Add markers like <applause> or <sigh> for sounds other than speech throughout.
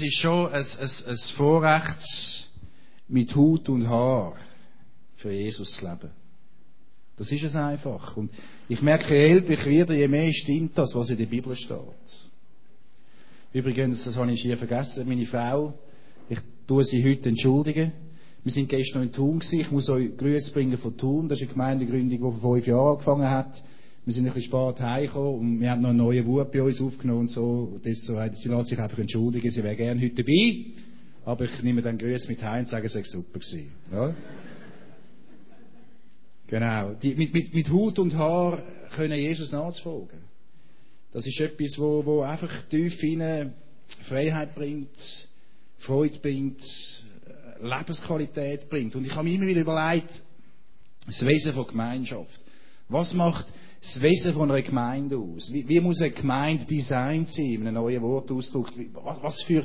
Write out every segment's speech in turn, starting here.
Es ist schon ein, ein, ein Vorrecht, mit Hut und Haar für Jesus zu leben. Das ist es einfach. Und ich merke, je älter ich werde, je mehr stimmt das, was in der Bibel steht. Übrigens, das habe ich hier vergessen, meine Frau, ich tue sie heute entschuldigen. Wir sind gestern in Thun gewesen. Ich muss euch Grüße bringen von Thun. Das ist eine Gemeindegründung, die vor fünf Jahren angefangen hat. Wir sind ein bisschen spät heimgekommen und wir haben noch einen neuen Wut bei uns aufgenommen und so. Und das so. Sie lässt sich einfach entschuldigen, sie wäre gerne heute dabei. Aber ich nehme dann Grüße mit heim und sage, es sei super gewesen. Ja? Genau. Die, mit, mit, mit Hut und Haar können Jesus nachzufolgen. Das ist etwas, wo, wo einfach tief hinein Freiheit bringt, Freude bringt, Lebensqualität bringt. Und ich habe mir immer wieder überlegt, das Wesen von Gemeinschaft. Was macht das Wesen von einer Gemeinde aus? Wie, wie muss eine Gemeinde designt sein, in einem neuen Wort ausgedrückt? Was, was für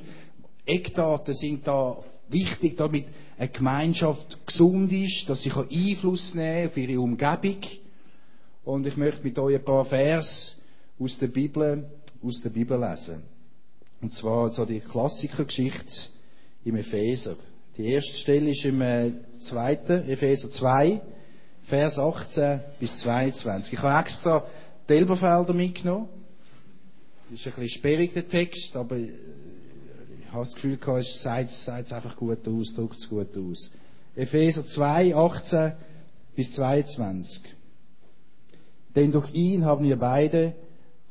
Eckdaten sind da wichtig, damit eine Gemeinschaft gesund ist, dass sie Einfluss nehmen kann auf ihre Umgebung? Und ich möchte mit euch ein paar Vers aus der Bibel, aus der Bibel lesen. Und zwar so die Klassikergeschichte im Epheser. Die erste Stelle ist im äh, zweiten, Epheser 2, Vers 18 bis 22. Ich habe extra die Elberfelder mitgenommen. Das ist ein bisschen sperrig, der Text, aber ich habe das Gefühl gehabt, es sagt es einfach gut aus, drückt es gut aus. Epheser 2, 18 bis 22. Denn durch ihn haben wir beide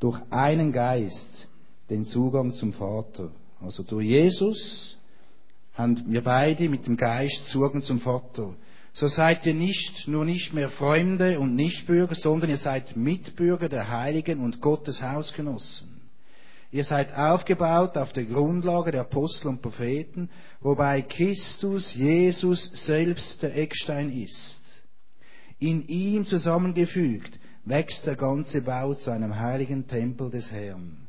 durch einen Geist den Zugang zum Vater. Also durch Jesus haben wir beide mit dem Geist Zugang zum Vater. So seid ihr nicht nur nicht mehr Freunde und Nichtbürger, sondern ihr seid Mitbürger der Heiligen und Gottes Hausgenossen. Ihr seid aufgebaut auf der Grundlage der Apostel und Propheten, wobei Christus Jesus selbst der Eckstein ist. In ihm zusammengefügt wächst der ganze Bau zu einem heiligen Tempel des Herrn.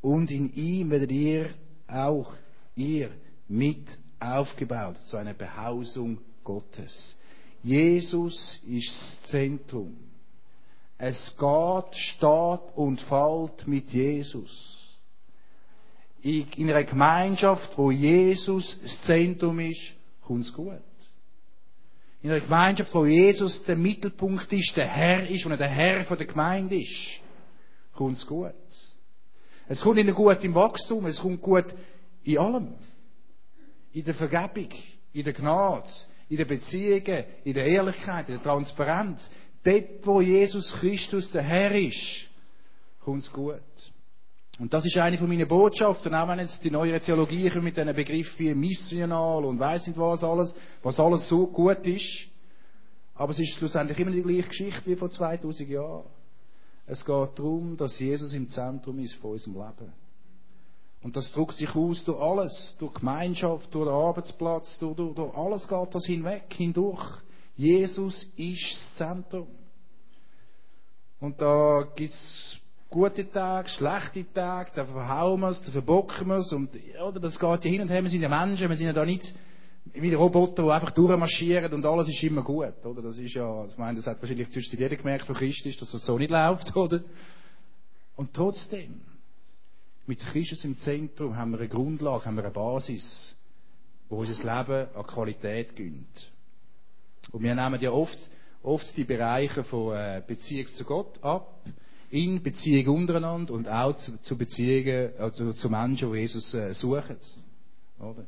Und in ihm werdet ihr auch, ihr mit aufgebaut zu einer Behausung Gottes. Jesus ist das Zentrum. Es geht, steht und fällt mit Jesus. In einer Gemeinschaft, wo Jesus das Zentrum ist, kommt es gut. In einer Gemeinschaft, wo Jesus der Mittelpunkt ist, der Herr ist und der Herr der Gemeinde ist, kommt es gut. Es kommt ihnen gut im Wachstum, es kommt gut in allem in der Vergebung, in der Gnade, in den Beziehungen, in der Ehrlichkeit, in der Transparenz. Dort, wo Jesus Christus der Herr ist, kommt es gut. Und das ist eine von meinen Botschaften, auch wenn jetzt die neue Theologie mit diesen Begriffen wie missional und weiss nicht was alles, was alles so gut ist. Aber es ist schlussendlich immer die gleiche Geschichte wie vor 2000 Jahren. Es geht darum, dass Jesus im Zentrum ist von unserem Leben. Und das drückt sich aus durch alles, durch Gemeinschaft, durch den Arbeitsplatz, durch, durch, durch alles geht das hinweg, hindurch. Jesus ist das Zentrum. Und da gibt's gute Tage, schlechte Tage, da verhauen wir es, da verbocken wir es. Und, oder, das geht ja hin und her, wir sind ja Menschen, wir sind ja da nicht wie Roboter, die einfach durchmarschieren und alles ist immer gut, oder? Das ist ja, ich meine, das hat wahrscheinlich zuerst jeder gemerkt von Christus, dass das so nicht <laughs> läuft, oder? Und trotzdem, mit Christus im Zentrum haben wir eine Grundlage, haben wir eine Basis, wo unser Leben an Qualität gönnt. Und wir nehmen ja oft, oft die Bereiche von äh, Beziehung zu Gott ab, in Beziehung untereinander und auch zu, zu Beziehungen also zu Menschen, die Jesus äh, suchen. Oder?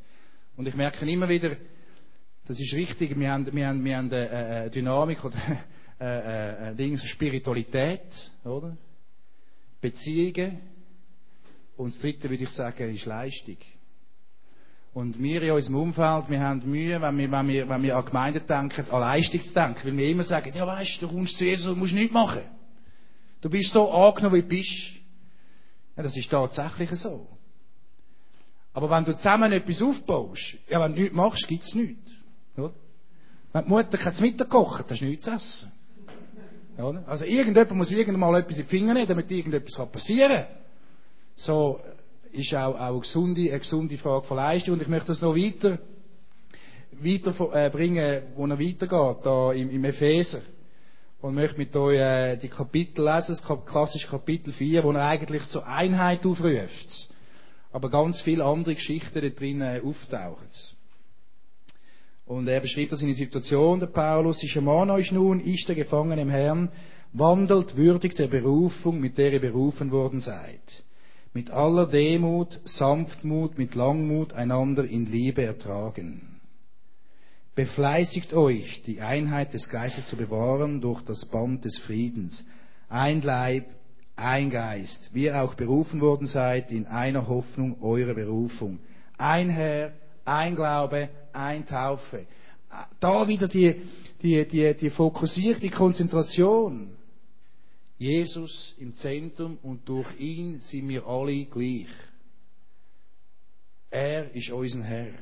Und ich merke immer wieder, das ist richtig, wir haben, wir haben, wir haben eine, Dynamik oder <laughs> eine, eine Spiritualität, oder? Beziehungen, und das dritte würde ich sagen, ist Leistung. Und wir in unserem Umfeld, wir haben Mühe, wenn wir, wenn wir, wenn wir an Gemeinden denken, an Leistung zu denken. Weil wir immer sagen, ja weißt du, du kommst zu Jesus und musst nichts machen. Du bist so angenommen, wie du bist. Ja, das ist tatsächlich so. Aber wenn du zusammen etwas aufbaust, ja, wenn du nichts machst, gibt es nichts. Oder? Wenn die Mutter kein Mittag kocht, dann ist nichts zu essen. Oder? Also irgendjemand muss irgendwann mal etwas in die Finger nehmen, damit irgendetwas passieren kann. So ist auch, auch eine, gesunde, eine gesunde Frage von Leistung. Und ich möchte das noch weiter, weiter äh, bringen, wo er weitergeht, da im, im Epheser. Und möchte mit euch äh, die Kapitel lesen, das klassische Kapitel 4, wo er eigentlich zur Einheit aufruft. aber ganz viele andere Geschichten da drin auftauchen. Und er beschreibt das in der Situation, der Paulus, ich ermahne euch nun, ich der Gefangene im Herrn, wandelt würdig der Berufung, mit der ihr berufen worden seid. Mit aller Demut, Sanftmut, mit Langmut einander in Liebe ertragen. Befleißigt euch, die Einheit des Geistes zu bewahren durch das Band des Friedens. Ein Leib, ein Geist, wie ihr auch berufen worden seid in einer Hoffnung eurer Berufung. Ein Herr, ein Glaube, ein Taufe. Da wieder die, die, die, die fokussierte Konzentration. Jesus im Zentrum und durch ihn sind wir alle gleich. Er ist unser Herr.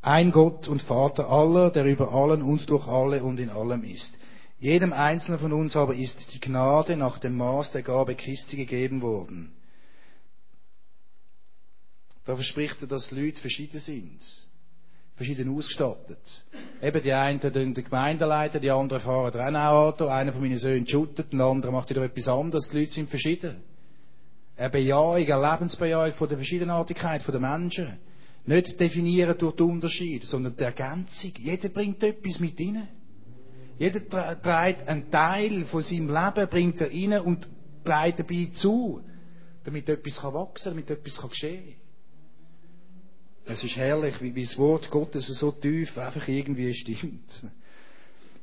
Ein Gott und Vater aller, der über allen und durch alle und in allem ist. Jedem Einzelnen von uns aber ist die Gnade nach dem Maß der Gabe Christi gegeben worden. Da verspricht er, dass Leute verschieden sind. Verschieden ausgestattet. Eben die einen den Gemeindeleiter, die anderen fahren auch ein Auto, einer von meinen Söhnen shootet, der andere macht wieder etwas anderes. Die Leute sind verschieden. Eine Bejahung, eine Lebensbejahung von der Verschiedenartigkeit der Menschen. Nicht definieren durch den Unterschied, sondern die Ergänzung. Jeder bringt etwas mit rein. Jeder trägt einen Teil von seinem Leben, bringt er rein und trägt dabei zu, damit etwas wachsen kann, damit etwas geschehen kann. Es ist herrlich, wie, das Wort Gottes so tief einfach irgendwie stimmt.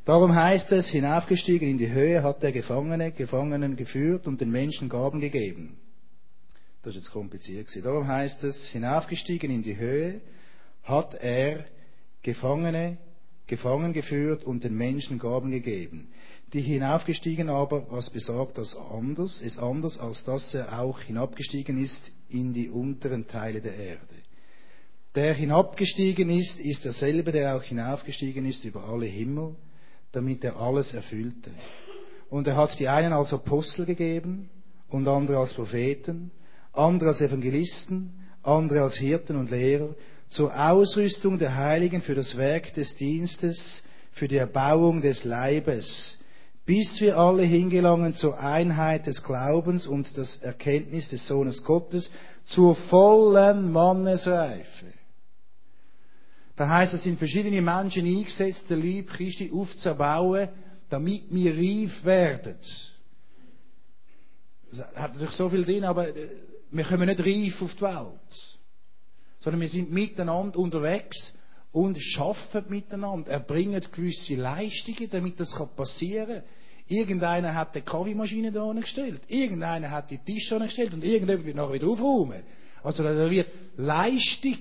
Darum heißt es, hinaufgestiegen in die Höhe hat der Gefangene Gefangenen geführt und den Menschen Gaben gegeben. Das ist jetzt kompliziert gewesen. Darum heißt es, hinaufgestiegen in die Höhe hat er Gefangene gefangen geführt und den Menschen Gaben gegeben. Die hinaufgestiegen aber, was besagt das anders, ist anders, als dass er auch hinabgestiegen ist in die unteren Teile der Erde. Der hinabgestiegen ist, ist derselbe, der auch hinaufgestiegen ist über alle Himmel, damit er alles erfüllte. Und er hat die einen als Apostel gegeben und andere als Propheten, andere als Evangelisten, andere als Hirten und Lehrer, zur Ausrüstung der Heiligen für das Werk des Dienstes, für die Erbauung des Leibes, bis wir alle hingelangen zur Einheit des Glaubens und das Erkenntnis des Sohnes Gottes, zur vollen Mannesreife. Da heißt es, sind verschiedene Menschen eingesetzt, der Lieb Christi aufzubauen, damit wir reif werden. Das hat natürlich so viel drin, aber äh, wir kommen nicht reif auf die Welt. Sondern wir sind miteinander unterwegs und schaffen miteinander, erbringen gewisse Leistungen, damit das passieren kann. Irgendeiner hat die Kaffeemaschine da gestellt, irgendeiner hat die Tische gestellt und irgendjemand wird nachher wieder aufräumen. Also da wird Leistung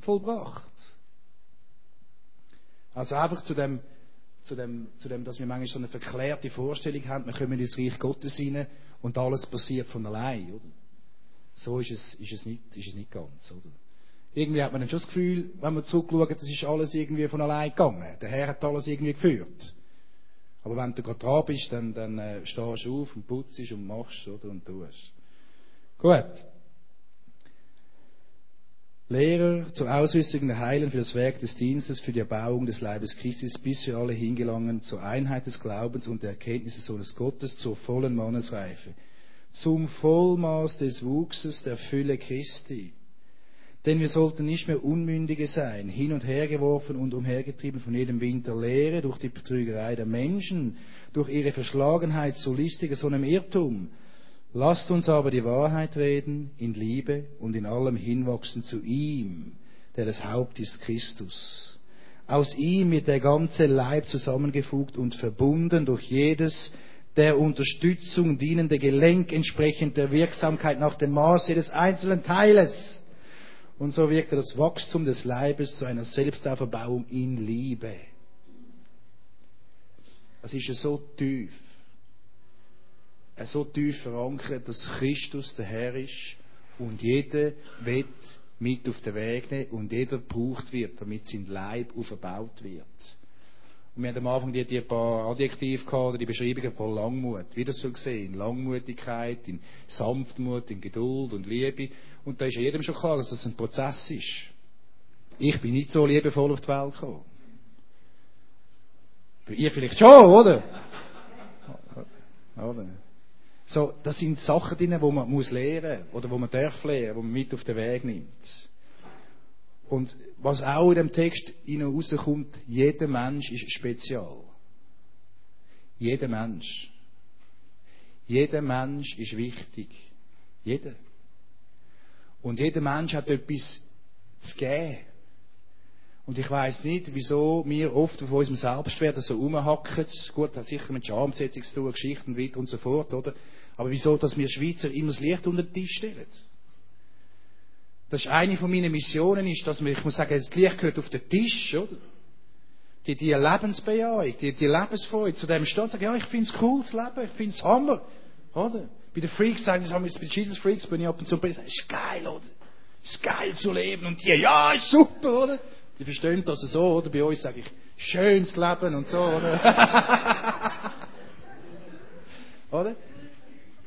vollbracht. Also einfach zu dem, zu dem, zu dem, dass wir manchmal so eine verklärte Vorstellung haben, wir kommen ins Reich Gottes hinein und alles passiert von allein, oder? So ist es, ist es, nicht, ist es nicht ganz, oder? Irgendwie hat man dann schon das Gefühl, wenn man zurückschaut, das ist alles irgendwie von allein gegangen. Der Herr hat alles irgendwie geführt. Aber wenn du gerade dran bist, dann, dann äh, stehst du auf und putzt und machst, oder? Und tust. Gut. Lehrer zur Ausrüstung der Heilen für das Werk des Dienstes, für die Erbauung des Leibes Christi, bis wir alle hingelangen zur Einheit des Glaubens und der Erkenntnis des Sohnes Gottes, zur vollen Mannesreife, zum Vollmaß des Wuchses der Fülle Christi. Denn wir sollten nicht mehr Unmündige sein, hin und her geworfen und umhergetrieben von jedem Wind der Lehre, durch die Betrügerei der Menschen, durch ihre Verschlagenheit zu listiger, so einem Irrtum, Lasst uns aber die Wahrheit reden in Liebe und in allem hinwachsen zu ihm, der das Haupt ist Christus. Aus ihm wird der ganze Leib zusammengefugt und verbunden durch jedes der Unterstützung dienende Gelenk entsprechend der Wirksamkeit nach dem Maße des einzelnen Teiles. Und so wirkte das Wachstum des Leibes zu einer Selbstauferbauung in Liebe. Das ist ja so tief so tief verankert, dass Christus der Herr ist und jeder wird mit auf den Weg nehmen und jeder gebraucht wird, damit sein Leib aufgebaut wird. Und wir haben am Anfang die, die paar Adjektive gehabt, oder die Beschreibungen von Langmut. Wie das so gesehen. Langmutigkeit, in Sanftmut, in Geduld und Liebe. Und da ist jedem schon klar, dass das ein Prozess ist. Ich bin nicht so liebevoll auf die Welt gekommen. Ihr vielleicht schon, oder? oder? So, das sind Sachen drin, die man muss lernen oder wo man darf lernen, wo man mit auf den Weg nimmt. Und was auch in dem Text rauskommt, jeder Mensch ist spezial. Jeder Mensch. Jeder Mensch ist wichtig. Jeder. Und jeder Mensch hat etwas zu geben. Und ich weiß nicht, wieso wir oft auf unserem Selbstwert so rumhacken. Gut, hat sicher mit Schambesetzung zu tun, Geschichten weiter und so fort, oder? Aber wieso, dass wir Schweizer immer das Licht unter den Tisch stellen? Das ist eine von meinen Missionen, ist, dass wir, ich muss sagen, das Licht gehört auf den Tisch, oder? Die, die Lebensbejahung, die, die Lebensfreude, zu dem steht, sagen, ja, ich finde es cool zu leben, ich finde es Hammer, oder? Bei den Freaks sagen wir, bei Jesus Freaks bin ich ab und zu, es ist geil, oder? Ist geil zu leben, und die, ja, ist super, oder? Die verstehen das so, oder? Bei uns sage ich, schönes Leben und so, oder? <laughs> oder?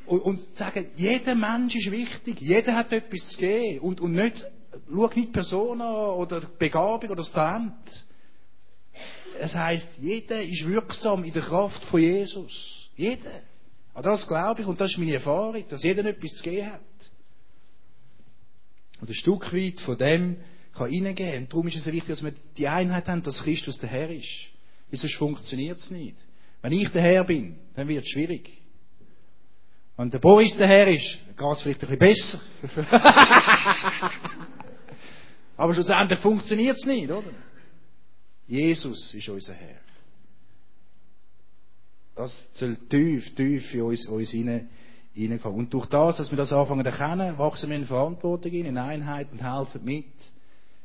Und, und sagen, jeder Mensch ist wichtig, jeder hat etwas zu geben. Und, und nicht, schau nicht Person an oder Begabung oder das Talent. Es heißt, jeder ist wirksam in der Kraft von Jesus. Jeder. An das glaube ich und das ist meine Erfahrung, dass jeder etwas zu geben hat. Und ein Stück weit von dem kann reingehen. Und darum ist es wichtig, dass wir die Einheit haben, dass Christus der Herr ist. Weil sonst funktioniert es nicht. Wenn ich der Herr bin, dann wird es schwierig. Wenn der Boris der Herr ist, geht es vielleicht ein bisschen besser. <laughs> Aber schlussendlich funktioniert es nicht, oder? Jesus ist unser Herr. Das soll tief, tief in uns, uns rein, reinkommen. Und durch das, dass wir das anfangen zu erkennen, wachsen wir in Verantwortung in, in Einheit und helfen mit,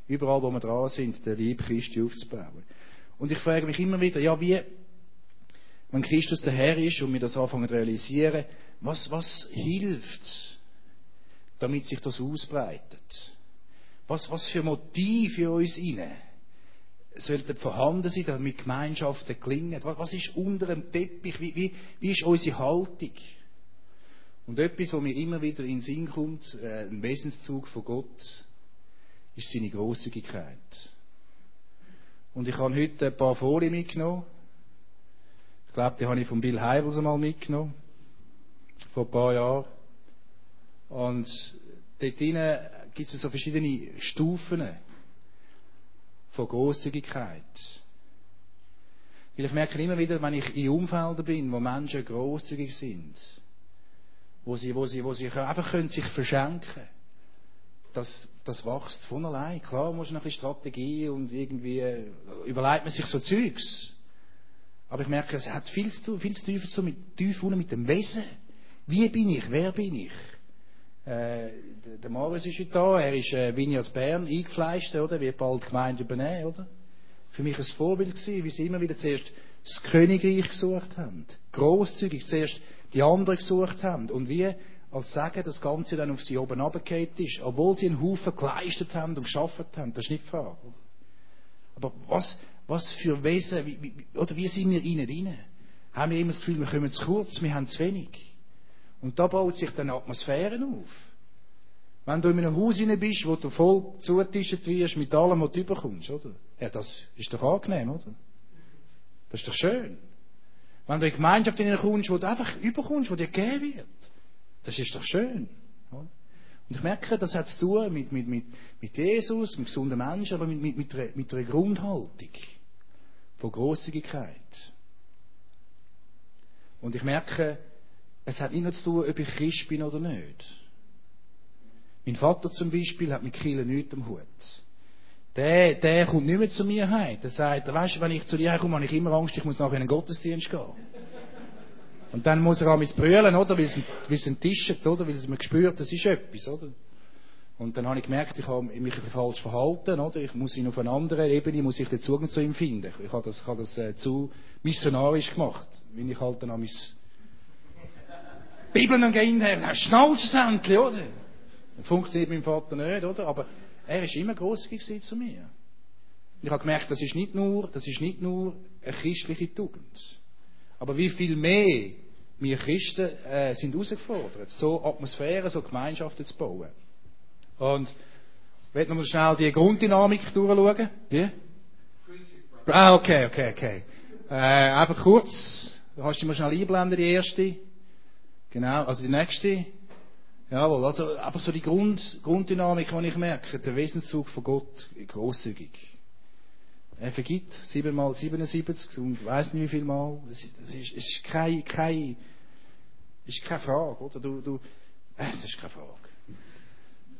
überall wo wir dran sind, der Liebe Christi aufzubauen. Und ich frage mich immer wieder, ja, wie, wenn Christus der Herr ist und wir das anfangen zu realisieren, was, was hilft, damit sich das ausbreitet? Was, was für Motive in uns inne sollten vorhanden sein, damit Gemeinschaften gelingen? Was ist unter dem Teppich? Wie, wie, wie ist unsere Haltung? Und etwas, was mir immer wieder in den Sinn kommt, äh, ein Wesenszug von Gott, ist seine Großzügigkeit. Und ich habe heute ein paar Folien mitgenommen. Ich glaube, die habe ich von Bill Heibels einmal mitgenommen vor ein paar Jahren. Und dort drinnen gibt es so verschiedene Stufen von Großzügigkeit. Weil ich merke immer wieder, wenn ich in Umfeldern bin, wo Menschen großzügig sind, wo sie, wo sie, wo sie einfach können sich verschenken, das, das wächst von allein. Klar, muss noch ein bisschen Strategie und irgendwie überlegt man sich so Zeugs. Aber ich merke, es hat viel zu viel zu tiefer so mit, tief mit dem Wesen. Wie bin ich? Wer bin ich? Äh, der Morris ist heute da, er ist äh, Vineyard Bern eingefleischt, oder? Wird bald Gemeinde übernehmen, oder? Für mich ein Vorbild gewesen, wie sie immer wieder zuerst das Königreich gesucht haben. Großzügig zuerst die anderen gesucht haben. Und wie als sagen, das Ganze dann auf sie oben runtergefallen ist, obwohl sie einen Haufen geleistet haben und geschafft haben. Das ist nicht die Frage. Aber was, was für Wesen, wie, wie, oder wie sind wir innen drin? Haben wir immer das Gefühl, wir kommen zu kurz, wir haben zu wenig. Und da baut sich dann Atmosphäre auf. Wenn du in einem Haus hinein bist, wo du voll zugetischt wirst mit allem, was du überkommst, oder? Ja, das ist doch angenehm, oder? Das ist doch schön. Wenn du in Gemeinschaft hineinkommst, wo du einfach überkommst, wo dir gegeben wird, das ist doch schön. Und ich merke, das hat zu tun mit, mit, mit, mit Jesus, mit gesunden Menschen, aber mit, mit, mit, einer, mit einer Grundhaltung von Großzügigkeit. Und ich merke, es hat nicht nur zu tun, ob ich Christ bin oder nicht. Mein Vater zum Beispiel hat mit Kiel nichts am Hut. Der, der kommt nicht mehr zu mir heim. Der sagt, weißt du, wenn ich zu dir komme, habe ich immer Angst, ich muss nachher in den Gottesdienst gehen. Und dann muss er an mich brüllen, oder? Weil es, weil es hat, oder? Weil es mir gespürt, das ist etwas, oder? Und dann habe ich gemerkt, ich habe mich ein bisschen falsch verhalten, oder? Ich muss ihn auf einer anderen Ebene, muss ich den Zugang zu ihm finden. Ich habe das, ich habe das äh, zu missionarisch gemacht, wie ich halt dann an mein <laughs> Bibeln und gehen her, Schnauzesändchen, oder? Funktioniert mein Vater nicht, oder? Aber er ist immer großzügig zu mir. Ich habe gemerkt, das ist nicht nur, das ist nicht nur eine christliche Tugend. Aber wie viel mehr wir Christen äh, sind herausgefordert, so Atmosphäre, so Gemeinschaften zu bauen. Und ich will noch schnell die Grunddynamik durchschauen. Wie? Ah, okay, okay, okay. Äh, einfach kurz, du hast dich mal schnell einblenden, die erste. Genau, also die nächste. Jawohl, also einfach so die Grund, Grunddynamik, die ich merke, der Wesenszug von Gott, großzügig. Er vergibt siebenmal 77 und weiß nicht wie viel Mal. Es ist, es ist keine, keine, ist keine Frage, oder? Du, du, äh, das ist keine Frage.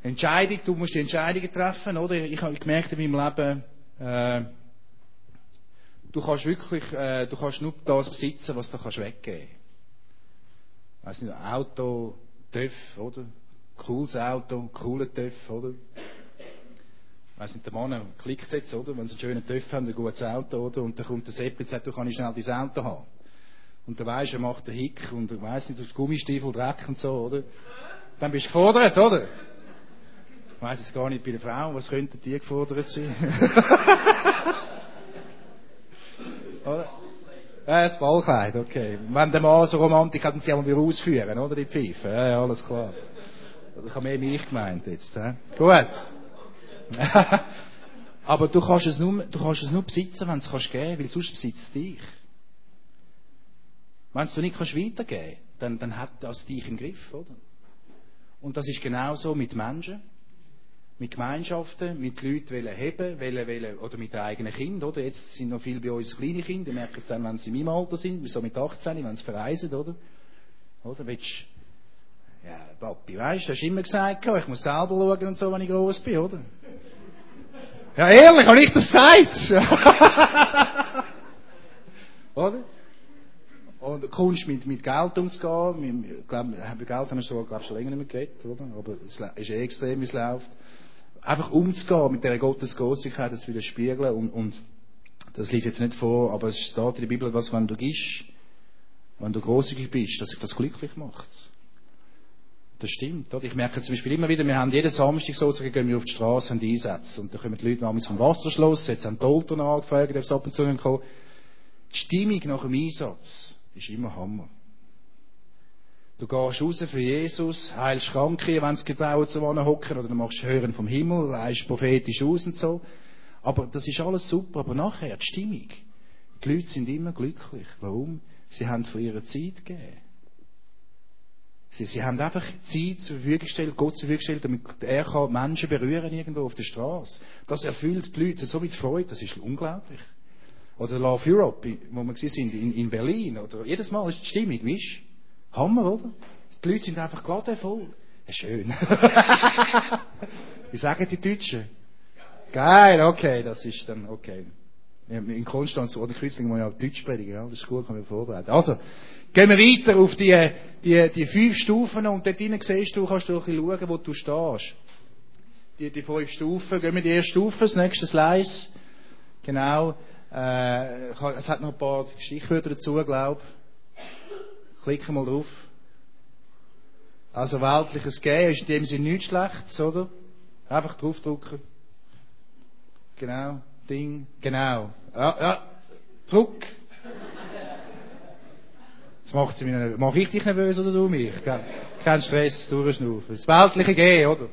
Entscheidung, du musst die Entscheidungen treffen, oder? Ich habe gemerkt in meinem Leben, äh, du kannst wirklich, äh, du kannst nur das besitzen, was du kannst weggeben. Weiss nicht, Auto, TÜV, oder? Cooles Auto, cooler TÜV, oder? Weiss nicht, der Mann klickt jetzt, oder? Wenn sie einen schönen TÜV haben, ein gutes Auto, oder? Und dann kommt der Sepp und sagt, du kannst schnell dein Auto haben. Und der weisst, er macht den Hick und weiss nicht, du Gummistiefel, Dreck und so, oder? Dann bist du gefordert, oder? Ich weiss es gar nicht bei der Frau, was könnten die gefordert sein? <laughs> oder? Ja, das Ballkleid, okay. Wenn der Mann so Romantik hat, dann sie auch mal ausführen, oder? Die Pfeife. Ja, ja, alles klar. Ich habe mehr mich gemeint jetzt, he? Gut. <laughs> Aber du kannst es nur, du kannst es nur besitzen, wenn du es kannst geben, weil sonst besitzt es dich. Wenn du nicht kannst weitergeben, dann, dann hat das dich im Griff, oder? Und das ist genauso mit Menschen mit Gemeinschaften, mit Leuten wollen heben, wollen, wollen, oder mit den eigenen Kindern, oder? Jetzt sind noch viele bei uns kleine Kinder, merken es dann, wenn sie in meinem Alter sind, so mit 18, wenn sie verreisen, oder? Oder? Willst, ja, Papi, weißt du, hast immer gesagt, ich muss selber schauen und so, wenn ich groß bin, oder? Ja, ehrlich, habe ich das gesagt? <laughs> oder? Und Kunst mit, mit Geld umzugehen, ich glaube, über Geld haben wir schon, glaub, schon länger nicht mehr geredet, oder? Aber es ist eh extrem, wie es läuft einfach umzugehen mit dieser Gottesgroßigkeit, das widerspiegeln und, und das ich jetzt nicht vor, aber es steht in der Bibel, was wenn du gibst, wenn du großzügig bist, dass sich das glücklich macht. Das stimmt. Oder? Ich merke zum Beispiel immer wieder, wir haben jeden Samstag so, gehen wir auf die Straße und Einsätze. Und da kommen die Leute manchmal vom Wasserschloss, jetzt haben die Eltern angefragt, ob sie ab und zu kommen. Die Stimmung nach dem Einsatz ist immer Hammer. Du gehst raus für Jesus, heilst Kranke, wenn sie getrauen zu hocken, oder du machst Hören vom Himmel, leist prophetisch aus und so. Aber das ist alles super, aber nachher, die Stimmung. Die Leute sind immer glücklich. Warum? Sie haben von ihrer Zeit gegeben. Sie, sie haben einfach Zeit zur Verfügung gestellt, Gott zur Verfügung gestellt, damit er kann Menschen berühren irgendwo auf der Straße. Das erfüllt die Leute so mit Freude, das ist unglaublich. Oder Love Europe, wo wir sind in, in Berlin, oder jedes Mal ist die Stimmung, weißt Hammer, oder? Die Leute sind einfach glatt voll. Ja, schön. <laughs> Wie sagen die Deutschen? Geil, okay, das ist dann okay. In Konstanz oder Kreuzling muss ich auch Deutsch predigen, ja? das ist gut, kann man vorbereiten. Also, gehen wir weiter auf die, die, die fünf Stufen und dort drinnen siehst du, kannst du ein bisschen schauen, wo du stehst. Die, die fünf Stufen, gehen wir die erste Stufe, das nächste Slice. Genau. Äh, es hat noch ein paar Stichwörter dazu, glaube ich. Klicken mal drauf. Also weltliches Gehen ist in dem Sinne nichts Schlechtes, oder? Einfach draufdrücken. Genau. Ding. Genau. Ja, ja. Zurück. Jetzt macht sie mich, mach ich dich nervös oder du mich? Kein Stress, durchschnaufen. Das weltliche Gehen, oder?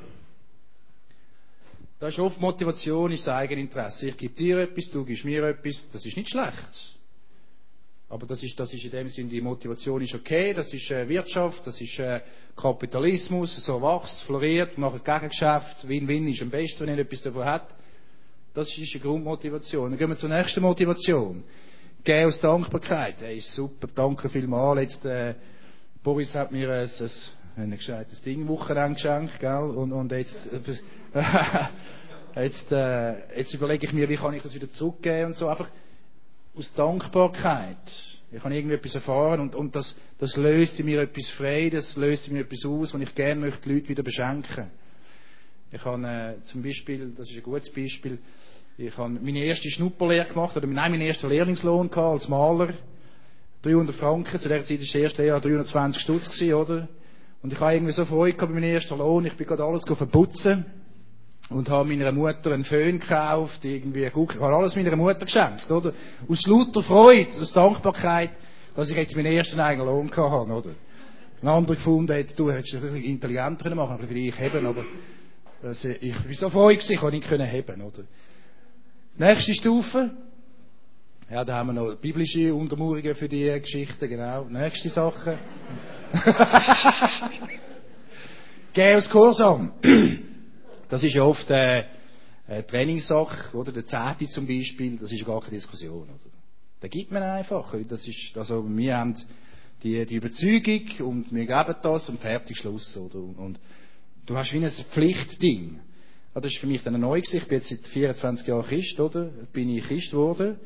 Das ist oft Motivation, ist das Eigeninteresse. Ich gebe dir etwas, du gibst mir etwas. Das ist nicht schlecht. Aber das ist, das ist in dem Sinne, die Motivation ist okay, das ist äh, Wirtschaft, das ist äh, Kapitalismus, so wächst, floriert, macht Gegengeschäft, Win-Win ist am besten, wenn er etwas davon hat. Das ist eine Grundmotivation. Dann gehen wir zur nächsten Motivation. Gehen aus Dankbarkeit. Hey, super, danke vielmals. Jetzt, äh, Boris hat mir ein, ein, ein gescheites Ding Wochenende geschenkt, gell? Und, und jetzt, äh, <laughs> jetzt, äh, jetzt überlege ich mir, wie kann ich das wieder zurückgeben und so. Einfach, aus Dankbarkeit. Ich habe irgendwie etwas erfahren und, und das, das löst in mir etwas frei, das löst in mir etwas aus, was ich gerne möchte die Leute wieder beschenken. Ich habe äh, zum Beispiel, das ist ein gutes Beispiel, ich habe meine erste Schnupperlehre gemacht, oder nein, meinen ersten Lehrlingslohn gehabt, als Maler. 300 Franken, zu der Zeit war das erste Jahr 320 Stutz, oder? Und ich habe irgendwie so Freude gehabt bei meinem ersten Lohn, ich bin gerade alles verputzen und habe meiner Mutter einen Föhn gekauft, irgendwie, guck, ich habe alles meiner Mutter geschenkt, oder? Aus lauter Freude, aus Dankbarkeit, dass ich jetzt meinen ersten eigenen Lohn hatte, oder? Ein anderer gefunden hat, du hättest ein bisschen intelligenter machen können, ich heben, aber das, ich bin so froh ich konnte nicht heben, oder? Nächste Stufe. Ja, da haben wir noch biblische Untermauerungen für die Geschichte, genau. Nächste Sache. <laughs> Geh aus Kursam. <clears throat> Das ist ja oft äh, eine Trainingssache, oder? Der Zehnte zum Beispiel, das ist gar keine Diskussion, oder? Da gibt man einfach. Das ist, also wir haben die, die Überzeugung und wir geben das und fertig Schluss, oder? Und, du hast wie ein Pflichtding. Das ist für mich dann neu gewesen. Ich bin jetzt seit 24 Jahren Christ, oder? Bin ich Christ geworden.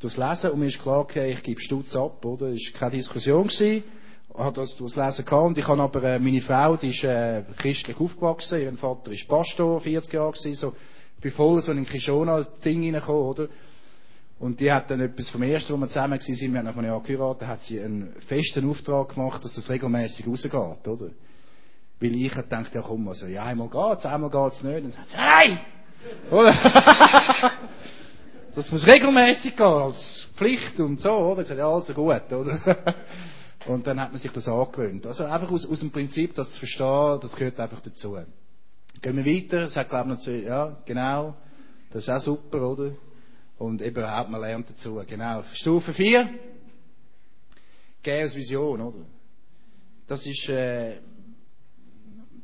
Durchs Lesen. Und mir ist klar okay, ich gebe Stutz ab, oder? Es war keine Diskussion gewesen. Hat das durchs Lesen gehabt. Und ich habe aber, äh, meine Frau, die ist, äh, christlich aufgewachsen. Ihr Vater ist Pastor, 40 Jahre gewesen, so. Ich bin voll so in ein Kishona-Ding reingekommen, oder? Und die hat dann etwas vom ersten, wo wir zusammen waren, wir haben nach einem Jahr geheiratet, hat sie einen festen Auftrag gemacht, dass das regelmäßig rausgeht, oder? Weil ich dachte, ja komm, also, ja, einmal geht's, einmal geht's nicht. Und dann sagt sie, nein! Oder? <laughs> das muss regelmäßig gehen, als Pflicht und so, oder? Ich sage, ja, also gut, oder? <laughs> und dann hat man sich das angewöhnt. Also einfach aus, aus dem Prinzip, das zu verstehen, das gehört einfach dazu. Gehen wir weiter, sagt, glaube ich, noch ja, genau, das ist auch super, oder? Und eben überhaupt, man lernt dazu, genau. Stufe 4, Geh als Vision, oder? Das ist, äh,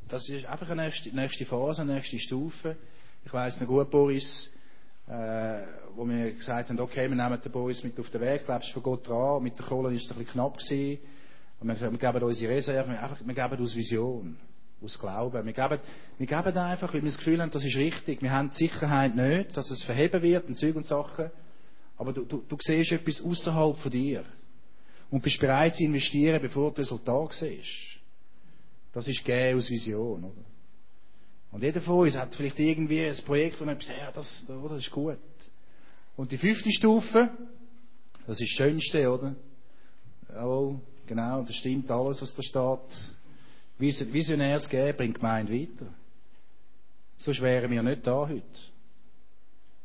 das ist einfach eine nächste, nächste Phase, eine nächste Stufe. Ich weiss noch gut, Boris, äh, wo wir gesagt haben, okay, wir nehmen den Boris mit auf den Weg, lebst von Gott dran. Mit der Kohle ist es ein bisschen knapp gewesen. Und wir haben gesagt, wir geben unsere Reserven, einfach, wir geben uns Vision, aus Glauben. Wir geben, wir geben einfach, weil wir das Gefühl haben, das ist richtig. Wir haben die Sicherheit nicht, dass es verheben wird, und Zeug und Sachen. Aber du, du, du siehst etwas außerhalb von dir. Und bist bereit zu investieren, bevor du das Resultat siehst. Das ist Gehen aus Vision, oder? Und jeder von uns hat vielleicht irgendwie ein Projekt, wo er sagt, ja, das, das ist gut. Und die fünfte Stufe, das ist das Schönste, oder? Jawohl, genau, das stimmt alles, was da steht. Visionäres Gehen bringt Gemeinde weiter. Sonst wären wir nicht da heute.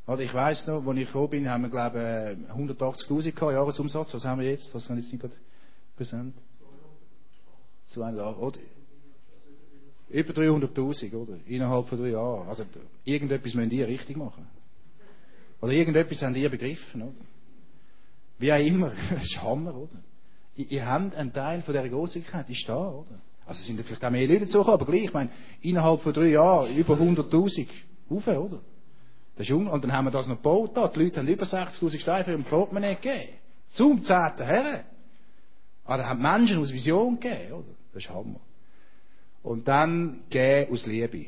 Oder ich weiss noch, als ich gekommen bin, haben wir, glaube ich, 180.000 Jahresumsatz. Was haben wir jetzt? Das kann ich jetzt nicht gerade präsent. 200, oder? Über 300.000, oder? Innerhalb von drei Jahren. Also, irgendetwas müssen die richtig machen. Oder irgendetwas haben die begriffen, oder? Wie auch immer. <laughs> Das ist Hammer, oder? Ihr, ihr habt einen Teil von dieser Großzügigkeit, ist da, oder? Also sind vielleicht auch mehr Leute dazugekommen, aber gleich, ich meine, innerhalb von drei Jahren über 100.000 rauf, oder? Das ist un und dann haben wir das noch gebaut, da. die Leute haben über 60.000 Steine für ein Portemonnaie gegeben. Zum zehnten Herren. Aber ah, da haben Menschen aus Vision gegeben, oder? Das ist Hammer. Und dann gehen aus Liebe.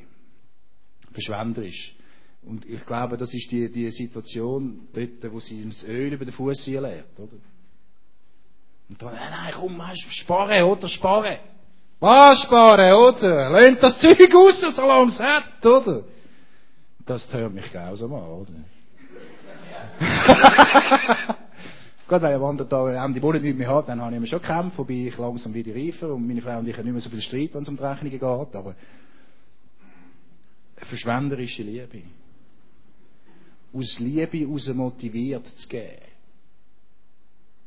Verschwenderisch. Und ich glaube, das ist die, die Situation dort, wo sie das Öl über den Fuß lernt, oder? Und dann, nein, nein, komm, sparen, oder? Sparen. Was sparen, oder? Lehnt das Zeug raus, solange es hat, oder? Das hört mich grausam an, oder? <laughs> Gerade weil ich Wandertag am die Monate nicht mehr hat, dann habe ich mir schon gekämpft, wobei ich langsam wieder reifer und meine Frau und ich haben nicht mehr so viel Streit, wenn es um die Rechnungen geht, aber verschwenderische Liebe. Aus Liebe heraus motiviert zu geben.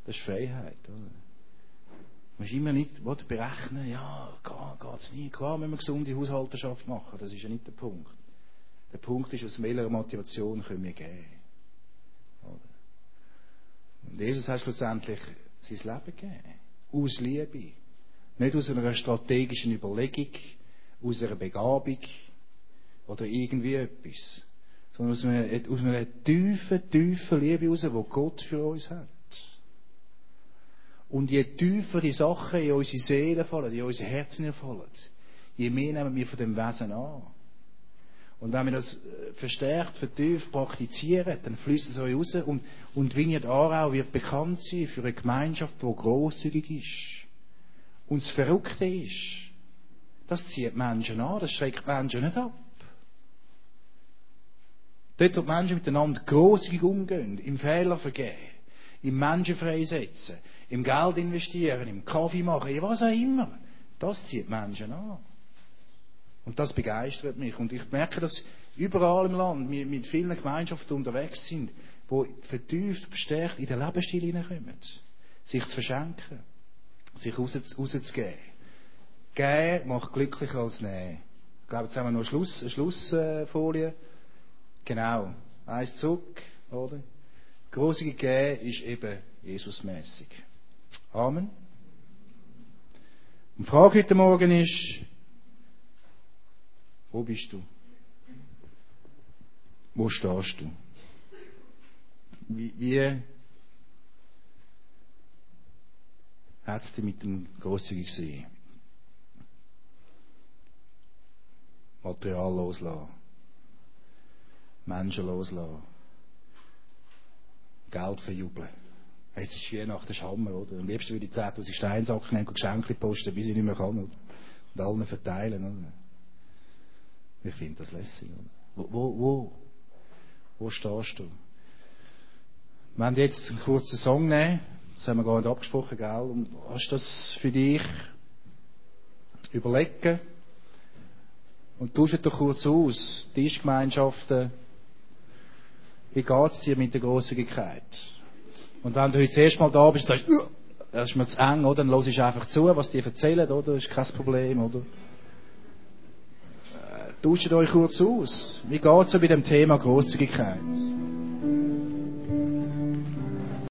Das ist Freiheit, oder? Du musst immer nicht berechnen, ja, geht es nicht. Klar müssen wir gesunde Haushalterschaft machen, das ist ja nicht der Punkt. Der Punkt ist, aus welcher Motivation können wir geben. Und Jesus hat schlussendlich sein Leben gegeben. Aus Liebe. Nicht aus einer strategischen Überlegung, aus einer Begabung oder irgendwie etwas. Sondern aus einer, aus einer tiefen, tiefen Liebe heraus, die Gott für uns hat. Und je tiefer die Sachen in unsere Seele fallen, in unsere Herzen fallen, je mehr nehmen wir von dem Wesen an. Und wenn wir das äh, verstärkt, vertieft praktizieren, dann fließt es euch raus und, und Vineyard Aarau wird bekannt sein für eine Gemeinschaft, die grosszügig ist. Und das Verrückte ist, das zieht Menschen an, das schreckt Menschen nicht ab. Dort, wo die Menschen miteinander grosszügig umgehen, im Fehler vergehen, im Menschen freisetzen, im Geld investieren, im Kaffee machen, was auch immer, das zieht Menschen an. Und das begeistert mich. Und ich merke, dass überall im Land wir mit vielen Gemeinschaften unterwegs sind, wo vertieft, verstärkt in den Lebensstil hineinkommen. Sich zu verschenken. Sich rauszugeben. Geben macht glücklicher als nehmen. Ich glaube, jetzt haben wir noch eine, Schluss, eine Schlussfolie. Genau. Eins zurück, oder? Großige Gehen ist eben Jesusmäßig. Amen. Die Frage heute Morgen ist, wo bist du? Wo stehst du? Wie, hat es dich mit dem Großzügig gesehen? Material loslassen. Menschen loslassen. Geld verjubeln. Es ist Weihnachten, das ist Hammer, oder? Am liebsten würde ich 10.000 Steinsacken nehmen und Geschenke posten, bis ich nicht mehr kann, oder? Und allen verteilen, oder? Ich finde das lässig? Wo, wo, wo, wo stehst du? Wir werden jetzt einen kurzen Song nehmen. Das haben wir gar nicht abgesprochen, gell? Und hast du das für dich überlegen? Und tauscht doch kurz aus. Tischgemeinschaften. Wie geht's dir mit der Großzügigkeit? Und wenn du heute das erste Mal da bist, sagst du, das ist mir zu eng, oder? Dann hörst du einfach zu, was die erzählen, oder? Ist kein Problem, oder? Tauscht euch kurz aus. Wie geht's so bei dem Thema Großzügigkeit?